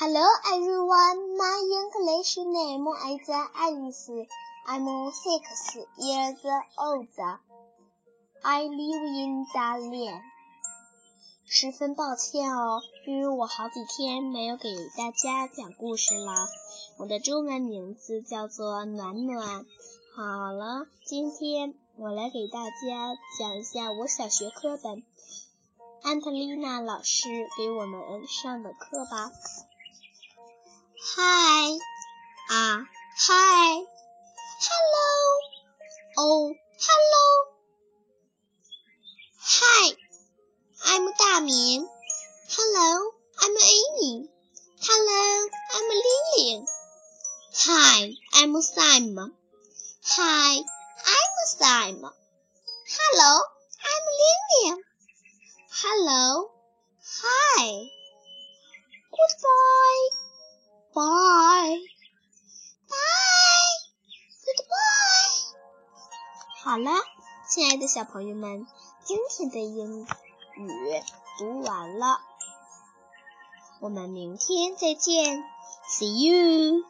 Hello everyone, my English name is Alice. I'm six years old. I live in Dalian. 十分抱歉哦，因为我好几天没有给大家讲故事了。我的中文名字叫做暖暖。好了，今天我来给大家讲一下我小学课本安特丽娜老师给我们上的课吧。Hi. Hello. Oh, hello. Hi. I'm Damian. Hello. I'm Amy. Hello. I'm Lillian. Hi. I'm Simon. Hi. I'm Simon. Hello. 好了，亲爱的小朋友们，今天的英语读完了。我们明天再见，see you。